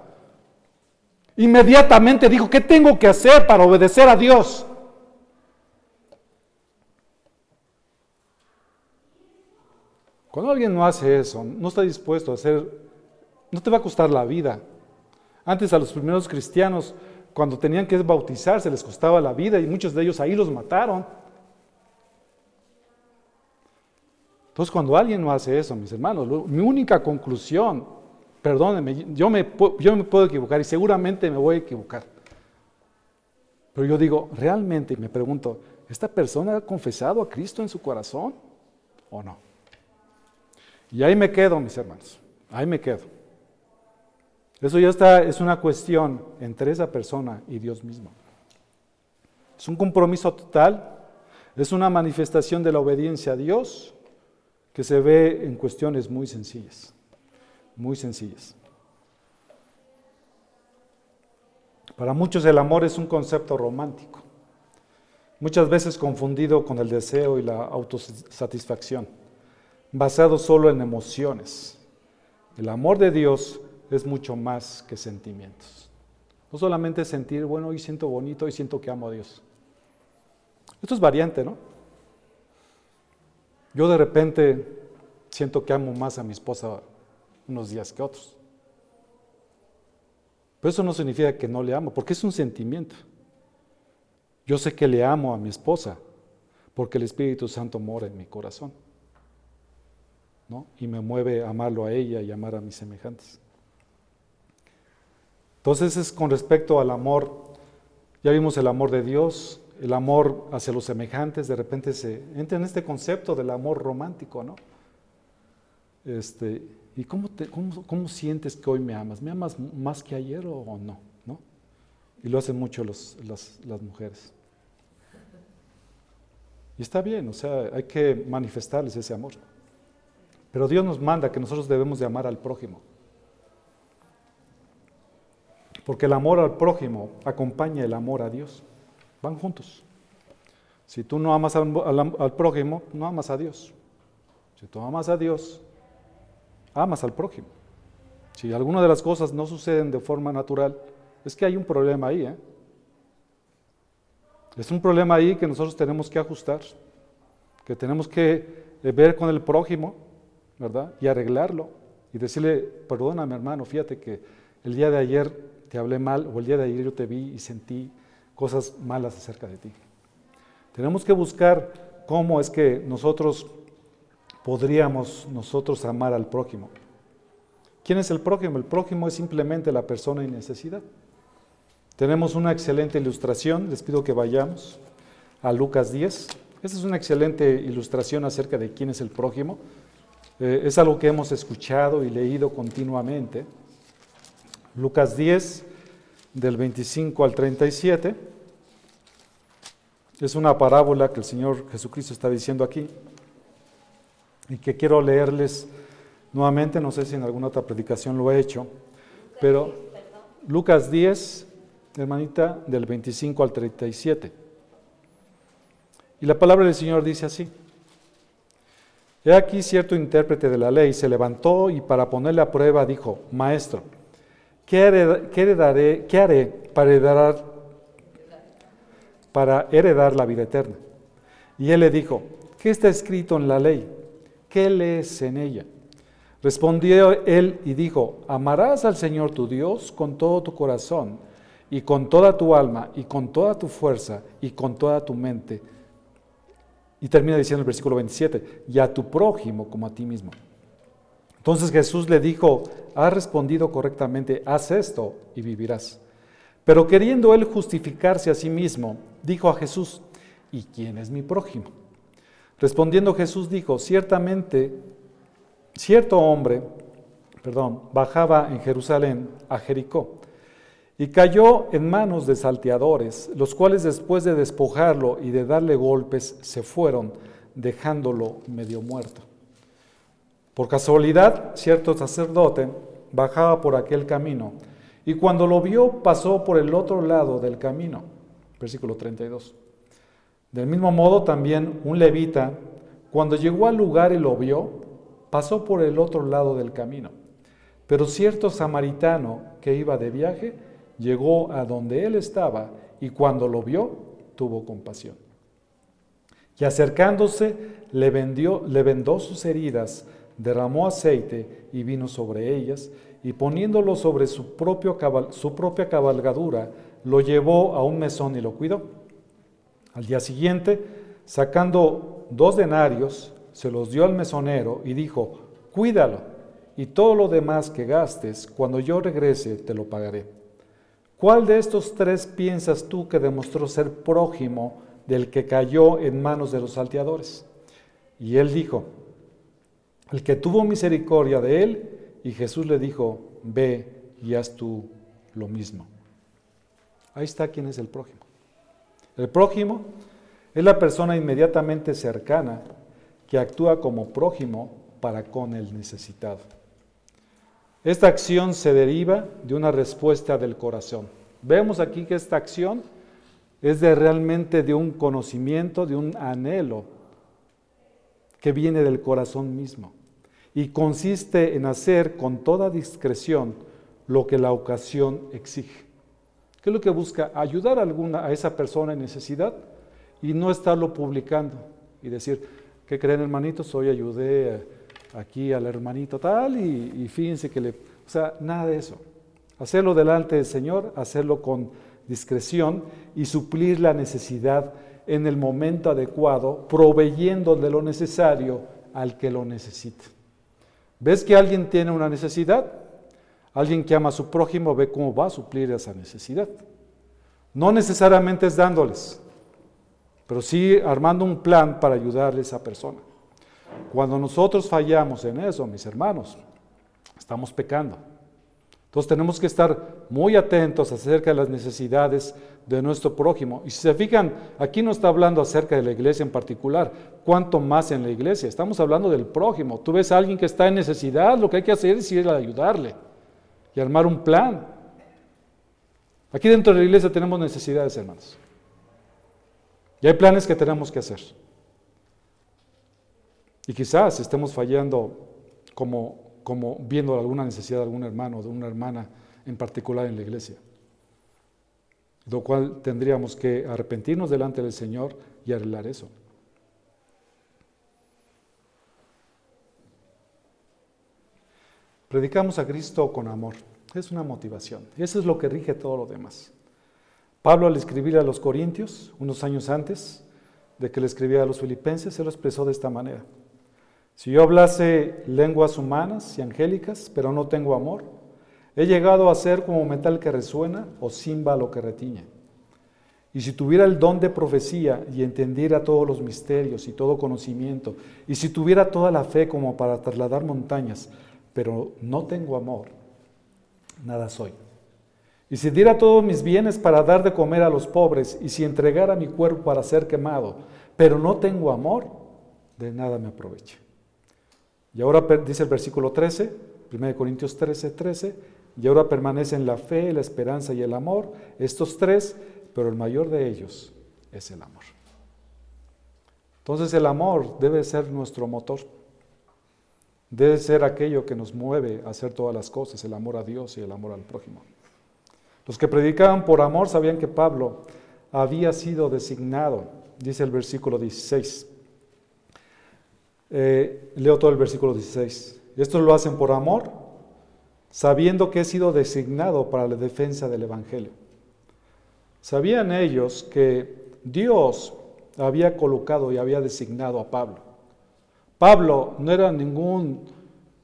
Inmediatamente dijo, ¿qué tengo que hacer para obedecer a Dios? Cuando alguien no hace eso, no está dispuesto a hacer, no te va a costar la vida. Antes a los primeros cristianos, cuando tenían que bautizarse, les costaba la vida y muchos de ellos ahí los mataron. Entonces, cuando alguien no hace eso, mis hermanos, mi única conclusión, perdónenme, yo me, yo me puedo equivocar y seguramente me voy a equivocar. Pero yo digo, realmente me pregunto, ¿esta persona ha confesado a Cristo en su corazón o no? Y ahí me quedo, mis hermanos, ahí me quedo. Eso ya está, es una cuestión entre esa persona y Dios mismo. Es un compromiso total, es una manifestación de la obediencia a Dios que se ve en cuestiones muy sencillas, muy sencillas. Para muchos el amor es un concepto romántico, muchas veces confundido con el deseo y la autosatisfacción, basado solo en emociones. El amor de Dios es mucho más que sentimientos. No solamente sentir, bueno, hoy siento bonito, hoy siento que amo a Dios. Esto es variante, ¿no? Yo de repente siento que amo más a mi esposa unos días que otros. Pero eso no significa que no le amo, porque es un sentimiento. Yo sé que le amo a mi esposa, porque el Espíritu Santo mora en mi corazón. ¿no? Y me mueve a amarlo a ella y amar a mis semejantes. Entonces es con respecto al amor, ya vimos el amor de Dios, el amor hacia los semejantes, de repente se entra en este concepto del amor romántico, ¿no? Este, ¿Y cómo, te, cómo, sientes que hoy me amas? ¿Me amas más que ayer o, no? no? Y lo hacen mucho las, las mujeres. Y está bien, o sea, hay que manifestarles ese amor. Pero Dios nos manda que nosotros debemos de amar al prójimo. Porque el amor al prójimo acompaña el amor a Dios. Van juntos. Si tú no amas al, prójimo, no amas a Dios. Si tú amas a Dios, amas al prójimo. Si alguna de las cosas no suceden de forma natural, es que hay un problema ahí. ¿eh? Es un problema ahí que nosotros tenemos que ajustar, que tenemos que eh, ver con el prójimo, ¿verdad? Y arreglarlo y decirle, perdóname hermano, fíjate que el día de ayer te hablé mal o el día de ayer yo te vi y sentí cosas malas acerca de ti. Tenemos que buscar cómo es que nosotros podríamos nosotros amar al prójimo. ¿Quién es el prójimo? El prójimo es simplemente la persona en necesidad. Tenemos una excelente ilustración, les pido que vayamos a Lucas 10, Esta es una excelente ilustración acerca de quién es el prójimo. Eh, es algo que hemos escuchado y leído continuamente. Lucas 10, del 25 al 37. Es una parábola que el Señor Jesucristo está diciendo aquí y que quiero leerles nuevamente, no sé si en alguna otra predicación lo he hecho, pero Lucas 10, hermanita, del 25 al 37. Y la palabra del Señor dice así. He aquí cierto intérprete de la ley se levantó y para ponerle a prueba dijo, Maestro, ¿qué, haré para heredar, para heredar la vida eterna? Y él le dijo, ¿qué está escrito en la ley? ¿Qué lees en ella? Respondió él y dijo, amarás al Señor tu Dios con todo tu corazón y con toda tu alma y con toda tu fuerza y con toda tu mente y termina diciendo el versículo 27, y a tu prójimo como a ti mismo. Entonces Jesús le dijo, has respondido correctamente, haz esto y vivirás. Pero queriendo él justificarse a sí mismo, dijo a Jesús, ¿y quién es mi prójimo? Respondiendo Jesús dijo, ciertamente, cierto hombre, perdón, bajaba en Jerusalén a Jericó y cayó en manos de salteadores, los cuales después de despojarlo y de darle golpes se fueron, dejándolo medio muerto. Por casualidad, cierto sacerdote bajaba por aquel camino y cuando lo vio pasó por el otro lado del camino. Versículo 32. Del mismo modo también un levita, cuando llegó al lugar y lo vio, pasó por el otro lado del camino. Pero cierto samaritano que iba de viaje, llegó a donde él estaba y cuando lo vio, tuvo compasión. Y acercándose, le, vendió, le vendó sus heridas, derramó aceite y vino sobre ellas, y poniéndolo sobre su, propio su propia cabalgadura, lo llevó a un mesón y lo cuidó. Al día siguiente, sacando dos denarios, se los dio al mesonero y dijo, cuídalo, y todo lo demás que gastes, cuando yo regrese, te lo pagaré. ¿Cuál de estos tres piensas tú que demostró ser prójimo del que cayó en manos de los salteadores? Y él dijo, el que tuvo misericordia de él, y Jesús le dijo, ve y haz tú lo mismo. Ahí está quién es el prójimo. El prójimo es la persona inmediatamente cercana que actúa como prójimo para con el necesitado. Esta acción se deriva de una respuesta del corazón. Vemos aquí que esta acción es realmente de un conocimiento, de un anhelo que viene del corazón mismo y consiste en hacer con toda discreción lo que la ocasión exige. ¿Qué es lo que busca? Ayudar a, alguna, a esa persona en necesidad y no estarlo publicando y decir, ¿qué creen hermanitos? Hoy ayudé aquí al hermanito tal y, fíjense que le... O sea, nada de eso. Hacerlo delante del Señor, hacerlo con discreción y suplir la necesidad en el momento adecuado, proveyendo de lo necesario al que lo necesita. ¿Ves que alguien tiene una necesidad? Alguien que ama a su prójimo ve cómo va a suplir esa necesidad. No necesariamente es dándoles, pero sí armando un plan para ayudarle a esa persona. Cuando nosotros fallamos en eso, mis hermanos, estamos pecando. Entonces tenemos que estar muy atentos acerca de las necesidades de nuestro prójimo. Y si se fijan, aquí no está hablando acerca de la iglesia en particular, cuánto más en la iglesia. Estamos hablando del prójimo. Tú ves a alguien que está en necesidad, lo que hay que hacer es ir a ayudarle y armar un plan. Aquí dentro de la iglesia tenemos necesidades, hermanos. Y hay planes que tenemos que hacer. Y quizás estemos fallando como, como viendo alguna necesidad de algún hermano o de una hermana en particular en la iglesia. Lo cual tendríamos que arrepentirnos delante del Señor y arreglar eso. Predicamos a Cristo con amor. Es una motivación. Eso es lo que rige todo lo demás. Pablo al escribir a los Corintios, unos años antes de que le escribiera a los filipenses, se lo expresó de esta manera. Si yo hablase lenguas humanas y angélicas, pero no tengo amor, he llegado a ser como metal que resuena o címbalo que retiñe. y si tuviera el don de profecía y entendiera todos los misterios y todo conocimiento, y si tuviera toda la fe como para trasladar montañas, pero no tengo amor, nada soy. Y si diera todos mis bienes para dar de comer a los pobres, y si entregara mi cuerpo para ser quemado, pero no tengo amor, de nada me aprovecha. Y ahora dice el versículo 13, 1 Corintios 13, 13, y ahora permanecen la fe, la esperanza y el amor, estos tres, pero el mayor de ellos es el amor. Entonces el amor debe ser nuestro motor, debe ser aquello que nos mueve a hacer todas las cosas, el amor a Dios y el amor al prójimo. Los que predicaban por amor sabían que Pablo había sido designado, dice el versículo 16. Eh, leo todo el versículo 16. Esto lo hacen por amor, sabiendo que he sido designado para la defensa del Evangelio. Sabían ellos que Dios había colocado y había designado a Pablo. Pablo no era ningún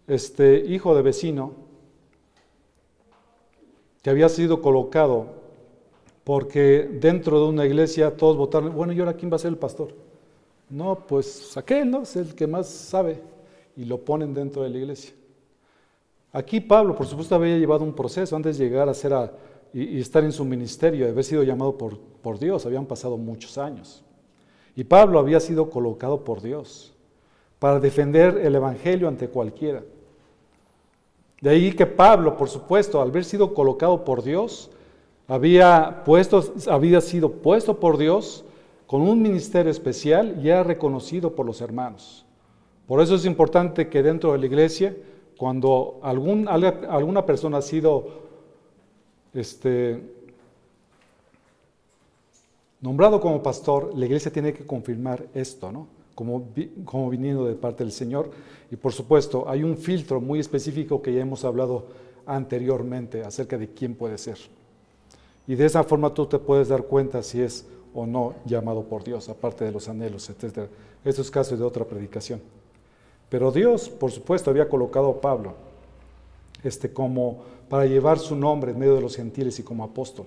este, hijo de vecino que había sido colocado porque dentro de una iglesia todos votaron, bueno, ¿y ahora quién va a ser el pastor? No, pues aquel, ¿no? Es el que más sabe y lo ponen dentro de la iglesia. Aquí Pablo, por supuesto, había llevado un proceso antes de llegar a ser a, y, estar en su ministerio, de haber sido llamado por, por Dios, habían pasado muchos años. Y Pablo había sido colocado por Dios para defender el Evangelio ante cualquiera. De ahí que Pablo, por supuesto, al haber sido colocado por Dios, había, puesto, había sido puesto por Dios con un ministerio especial y era reconocido por los hermanos. Por eso es importante que dentro de la iglesia, cuando alguna persona ha sido este, nombrado como pastor, la iglesia tiene que confirmar esto, ¿no? Como, como viniendo de parte del Señor. Y por supuesto, hay un filtro muy específico que ya hemos hablado anteriormente acerca de quién puede ser. Y de esa forma tú te puedes dar cuenta si es o no llamado por Dios, aparte de los anhelos, etc. Esto es caso de otra predicación. Pero Dios, por supuesto, había colocado a Pablo este, como para llevar su nombre en medio de los gentiles y como apóstol.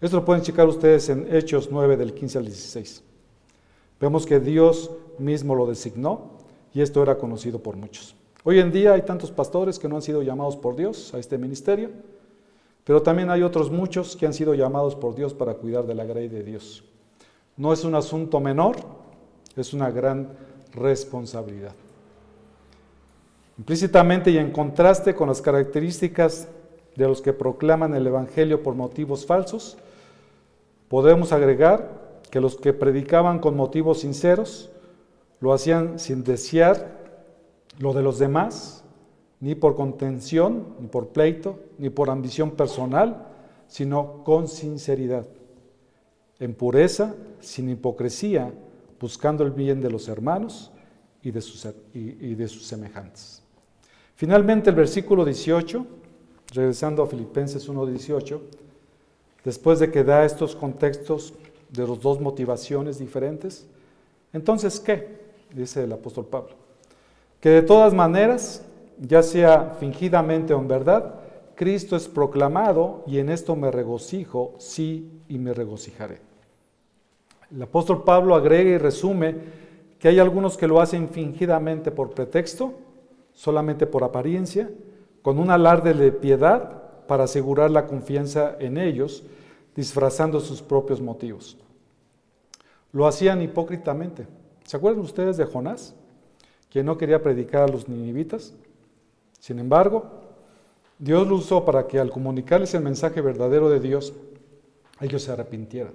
Esto lo pueden checar ustedes en Hechos 9 del 15 al 16. Vemos que Dios mismo lo designó y esto era conocido por muchos. Hoy en día hay tantos pastores que no han sido llamados por Dios a este ministerio, pero también hay otros muchos que han sido llamados por Dios para cuidar de la gracia de Dios. No es un asunto menor, es una gran responsabilidad. Implícitamente y en contraste con las características de los que proclaman el Evangelio por motivos falsos, podemos agregar que los que predicaban con motivos sinceros lo hacían sin desear lo de los demás, ni por contención, ni por pleito, ni por ambición personal, sino con sinceridad, en pureza, sin hipocresía, buscando el bien de los hermanos y de sus, y de sus semejantes. Finalmente el versículo 18, regresando a Filipenses 1.18, después de que da estos contextos de las dos motivaciones diferentes, entonces, ¿qué? Dice el apóstol Pablo. Que de todas maneras, ya sea fingidamente o en verdad, Cristo es proclamado y en esto me regocijo, sí, y me regocijaré. El apóstol Pablo agrega y resume que hay algunos que lo hacen fingidamente por pretexto solamente por apariencia, con un alarde de piedad para asegurar la confianza en ellos, disfrazando sus propios motivos. Lo hacían hipócritamente. ¿Se acuerdan ustedes de Jonás, que no quería predicar a los ninivitas? Sin embargo, Dios lo usó para que al comunicarles el mensaje verdadero de Dios, ellos se arrepintieran.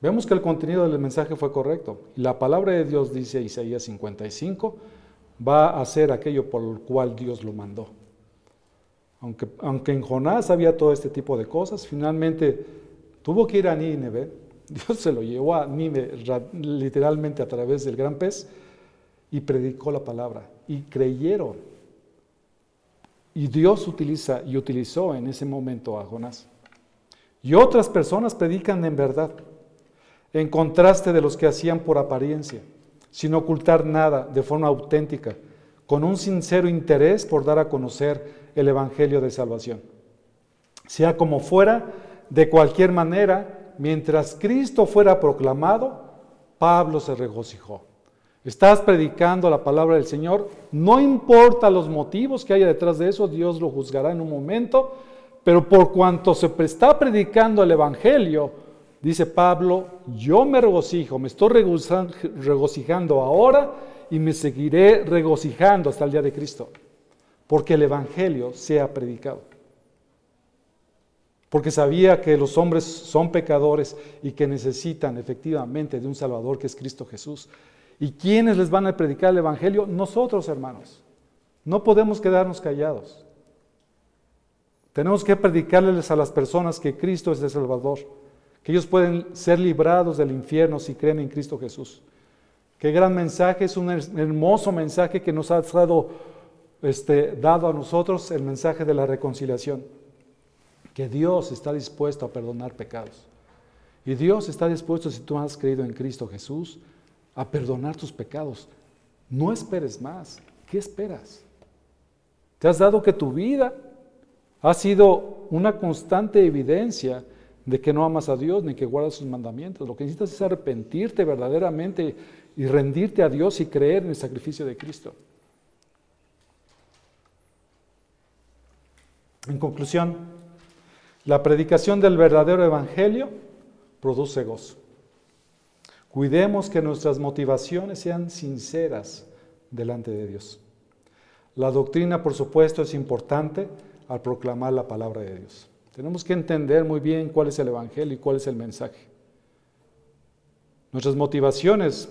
Vemos que el contenido del mensaje fue correcto. La palabra de Dios dice Isaías 55, va a hacer aquello por lo cual Dios lo mandó. Aunque, aunque en Jonás había todo este tipo de cosas, finalmente tuvo que ir a Nínive. Dios se lo llevó a Nínive literalmente a través del gran pez y predicó la palabra. Y creyeron. Y Dios utiliza y utilizó en ese momento a Jonás. Y otras personas predican en verdad, en contraste de los que hacían por apariencia sin ocultar nada, de forma auténtica, con un sincero interés por dar a conocer el Evangelio de salvación. Sea como fuera, de cualquier manera, mientras Cristo fuera proclamado, Pablo se regocijó. Estás predicando la palabra del Señor, no importa los motivos que haya detrás de eso, Dios lo juzgará en un momento, pero por cuanto se está predicando el Evangelio, dice Pablo, yo me regocijo, me estoy regocijando ahora y me seguiré regocijando hasta el día de Cristo, porque el Evangelio sea predicado. Porque sabía que los hombres son pecadores y que necesitan efectivamente de un Salvador que es Cristo Jesús. ¿Y quiénes les van a predicar el Evangelio? Nosotros, hermanos. No podemos quedarnos callados. Tenemos que predicarles a las personas que Cristo es el Salvador, que ellos pueden ser librados del infierno si creen en Cristo Jesús. Qué gran mensaje, es un hermoso mensaje que nos ha dado, este, dado a nosotros el mensaje de la reconciliación. Que Dios está dispuesto a perdonar pecados. Y Dios está dispuesto, si tú has creído en Cristo Jesús, a perdonar tus pecados. No esperes más. ¿Qué esperas? ¿Te has dado que tu vida ha sido una constante evidencia de que no amas a Dios ni que guardas sus mandamientos. Lo que necesitas es arrepentirte verdaderamente y rendirte a Dios y creer en el sacrificio de Cristo. En conclusión, la predicación del verdadero evangelio produce gozo. Cuidemos que nuestras motivaciones sean sinceras delante de Dios. La doctrina, por supuesto, es importante, al proclamar la palabra de Dios. Tenemos que entender muy bien cuál es el Evangelio y cuál es el mensaje. Nuestras motivaciones,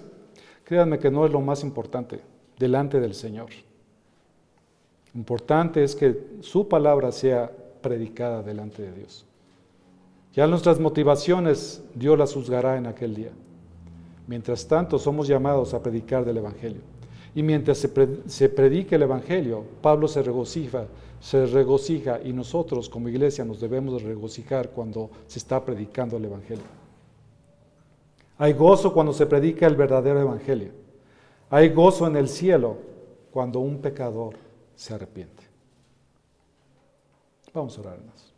créanme que no es lo más importante delante del Señor. Importante es que su palabra sea predicada delante de Dios. Ya nuestras motivaciones Dios las juzgará en aquel día. Mientras tanto, somos llamados a predicar del Evangelio. Y mientras se, predique el Evangelio, Pablo se regocija, se regocija y nosotros como iglesia nos debemos regocijar cuando se está predicando el Evangelio. Hay gozo cuando se predica el verdadero Evangelio. Hay gozo en el cielo cuando un pecador se arrepiente. Vamos a orar más.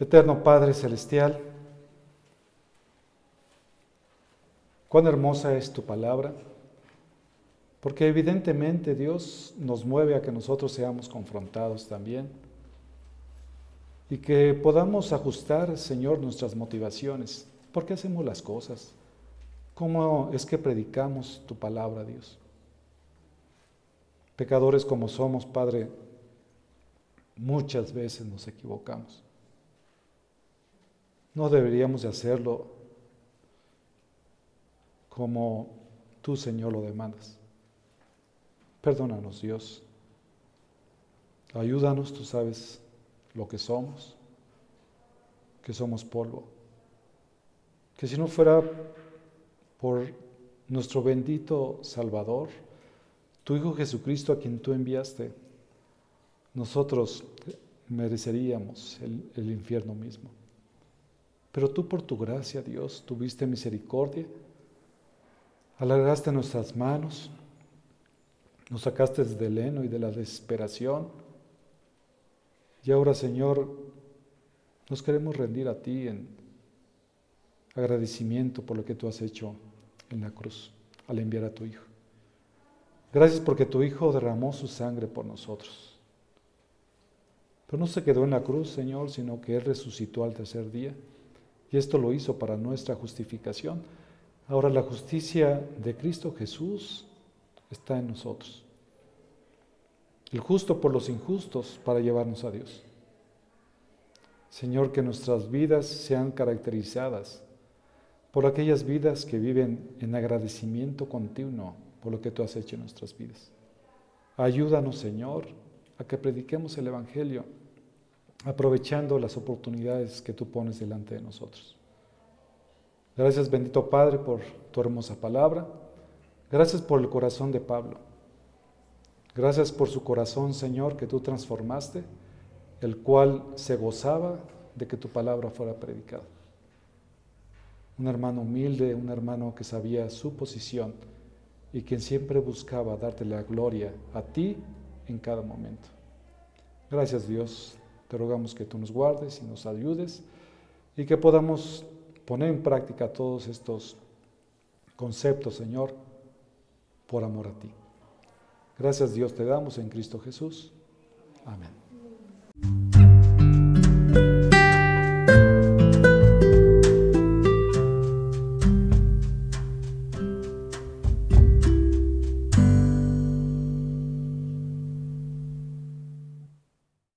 Eterno Padre Celestial, Cuán hermosa es tu palabra, porque evidentemente Dios nos mueve a que nosotros seamos confrontados también y que podamos ajustar, Señor, nuestras motivaciones. ¿Por qué hacemos las cosas? ¿Cómo es que predicamos tu palabra, Dios? Pecadores como somos, Padre, muchas veces nos equivocamos. No deberíamos de hacerlo como tú, Señor, lo demandas. Perdónanos, Dios. Ayúdanos, tú sabes lo que somos, que somos polvo. Que si no fuera por nuestro bendito Salvador, tu Hijo Jesucristo a quien tú enviaste, nosotros mereceríamos el, el infierno mismo. Pero tú por tu gracia, Dios, tuviste misericordia Alargaste nuestras manos, nos sacaste del heno y de la desesperación. Y ahora, Señor, nos queremos rendir a ti en agradecimiento por lo que tú has hecho en la cruz al enviar a tu Hijo. Gracias porque tu Hijo derramó su sangre por nosotros. Pero no se quedó en la cruz, Señor, sino que Él resucitó al tercer día. Y esto lo hizo para nuestra justificación Ahora la justicia de Cristo Jesús está en nosotros. El justo por los injustos para llevarnos a Dios. Señor, que nuestras vidas sean caracterizadas por aquellas vidas que viven en agradecimiento continuo por lo que tú has hecho en nuestras vidas. Ayúdanos, Señor, a que prediquemos el Evangelio aprovechando las oportunidades que tú pones delante de nosotros. Gracias bendito Padre por tu hermosa palabra. Gracias por el corazón de Pablo. Gracias por su corazón, Señor, que tú transformaste, el cual se gozaba de que tu palabra fuera predicada. Un hermano humilde, un hermano que sabía su posición y quien siempre buscaba darte la gloria a ti en cada momento. Gracias Dios, Te rogamos que tú nos guardes y nos ayudes y que podamos poner en práctica todos estos conceptos, Señor, por amor a ti. Gracias Dios te damos en Cristo Jesús. Amén.